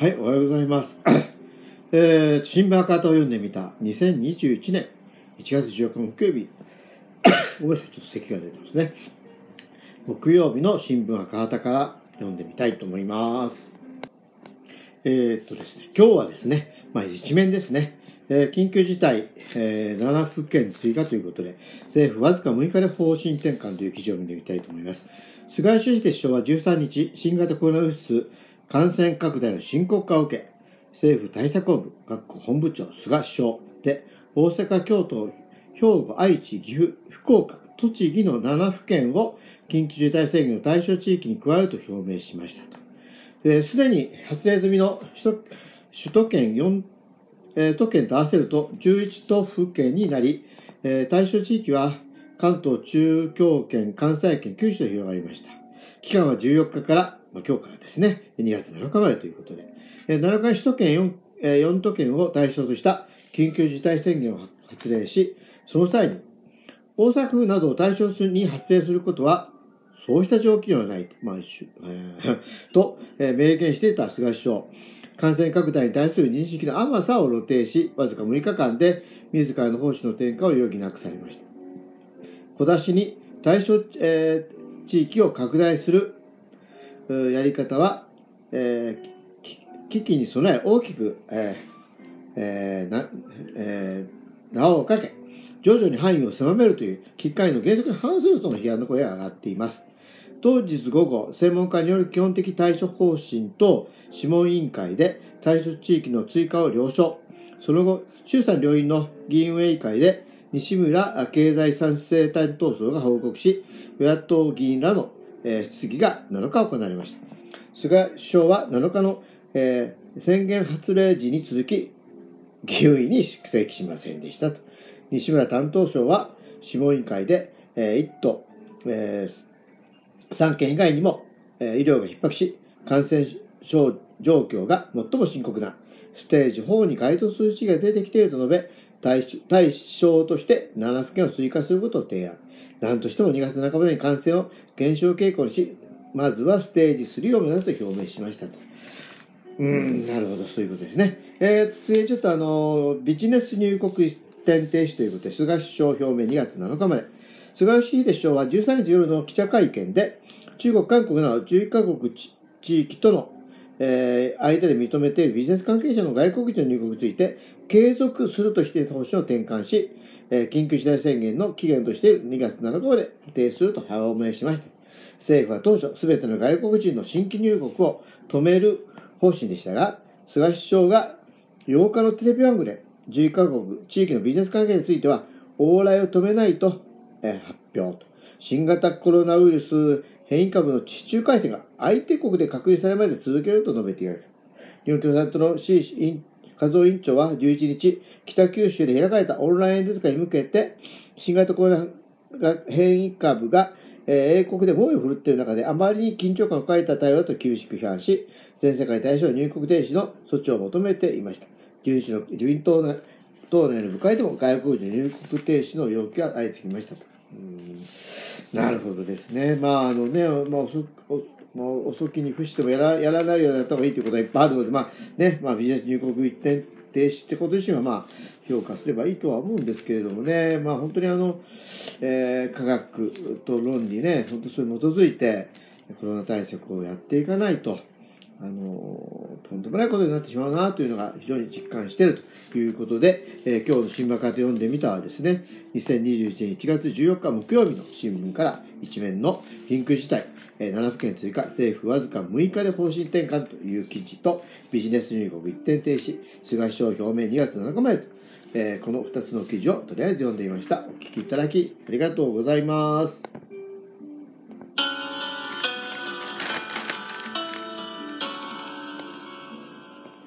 はい、おはようございます。えー、新聞赤旗を読んでみた2021年1月14日木曜日。ごめんなさい、ちょっと咳が出てますね。木曜日の新聞赤旗から読んでみたいと思います。えー、っとですね、今日はですね、まあ一面ですね。えー緊急事態、えー7府県追加ということで、政府わずか6日で方針転換という記事を見てみたいと思います。菅義偉首相は13日、新型コロナウイルス感染拡大の深刻化を受け、政府対策本部、各国本部長、菅首相で、大阪、京都、兵庫、愛知、岐阜、福岡、栃木の7府県を緊急事態宣言の対象地域に加えると表明しました。すでに発令済みの首都首都圏4、えー都県と合わせると11都府県になり、えー対象地域は関東、中京圏、関西圏、九州と広がりました。期間は14日から、まあ、今日からですね、2月7日までということで、えー7日首都圏 4, 4都県を対象とした緊急事態宣言を発令し、その際に、大阪府などを対象に発生することは、そうした状況はないと、まあえー と、えー明言していた菅首相。感染拡大に対する認識の甘さを露呈し、わずか6日間で自らの方針の転換を余儀なくされました。小出しに対象、えー地域を拡大するやり方は、えー危機に備え大きく、えーえーなえー縄をかけ、徐々に範囲を狭めるという危機管理の原則に反するとの批判の声が上がっています。当日午後、専門家による基本的対処方針と諮問委員会で対処地域の追加を了承。その後、衆参両院の議員運営委員会で西村経済再生担当層が報告し、与野党議員らの、えー質疑が7日行われました。菅首相は7日の、え宣言発令時に続き、議運に出席しませんでしたと。西村担当省は諮問委員会で、えー、1都、え3県以外にも、え医療が逼迫し、感染症状況が最も深刻なステージ4に該当する地が出てきていると述べ、対象対象として7府県を追加することを提案。何としても2月半ばに感染を減少傾向にし、まずはステージ3を目指すと表明しましたと。うーん、なるほど、そういうことですね。えー、次にちょっとあの、ビジネス入国一点停止ということで、菅首相表明2月7日まで。菅義偉首相は13日夜の記者会見で、中国、韓国など11カ国地地域との、えー間で認めているビジネス関係者の外国人の入国について、継続するとしていた方針を転換し、えー緊急事態宣言の期限として2月7日まで固定すると表明しました。政府は当初、すべての外国人の新規入国を止める方針でしたが、菅首相が8日のテレビ番組で11カ国地域のビジネス関係については、往来を止めないと、えー発表と。新型コロナウイルス変異株の地中海戦が相手国で確認されるまで続けると述べている。日本共産党の C 和夫委員長は11日、北九州で開かれたオンライン演説会に向けて、新型コロナ変異株が、英国で猛威を振るっている中で、あまりに緊張感を抱えた対応だと厳しく批判し、全世界に対しての入国停止の措置を求めていました。11日の自民党の党内の部会でも外国人入国停止の要求が相次ぎましたと。うん。なるほどですね。まあ、あのね、まあ、遅まあ、遅きに伏してもやらやらないようにやった方がいいということがいっぱいあるので、まあね、まあ、ビジネス入国一点停止ってこと自身は、まあ、評価すればいいとは思うんですけれどもね、まあ、本当にあの、えー科学と論理ね、本当それに基づいて、コロナ対策をやっていかないと、あの、とんでもないことになってしまうなというのが非常に実感しているということで、えー今日の新聞カで読んでみたはですね、2021年1月14日木曜日の新聞から一面の緊急事態、えー7府県追加、政府わずか6日で方針転換という記事と、ビジネス入国一点停止、菅首相表明2月7日までと、えーこの2つの記事をとりあえず読んでみました。お聞きいただきありがとうございます。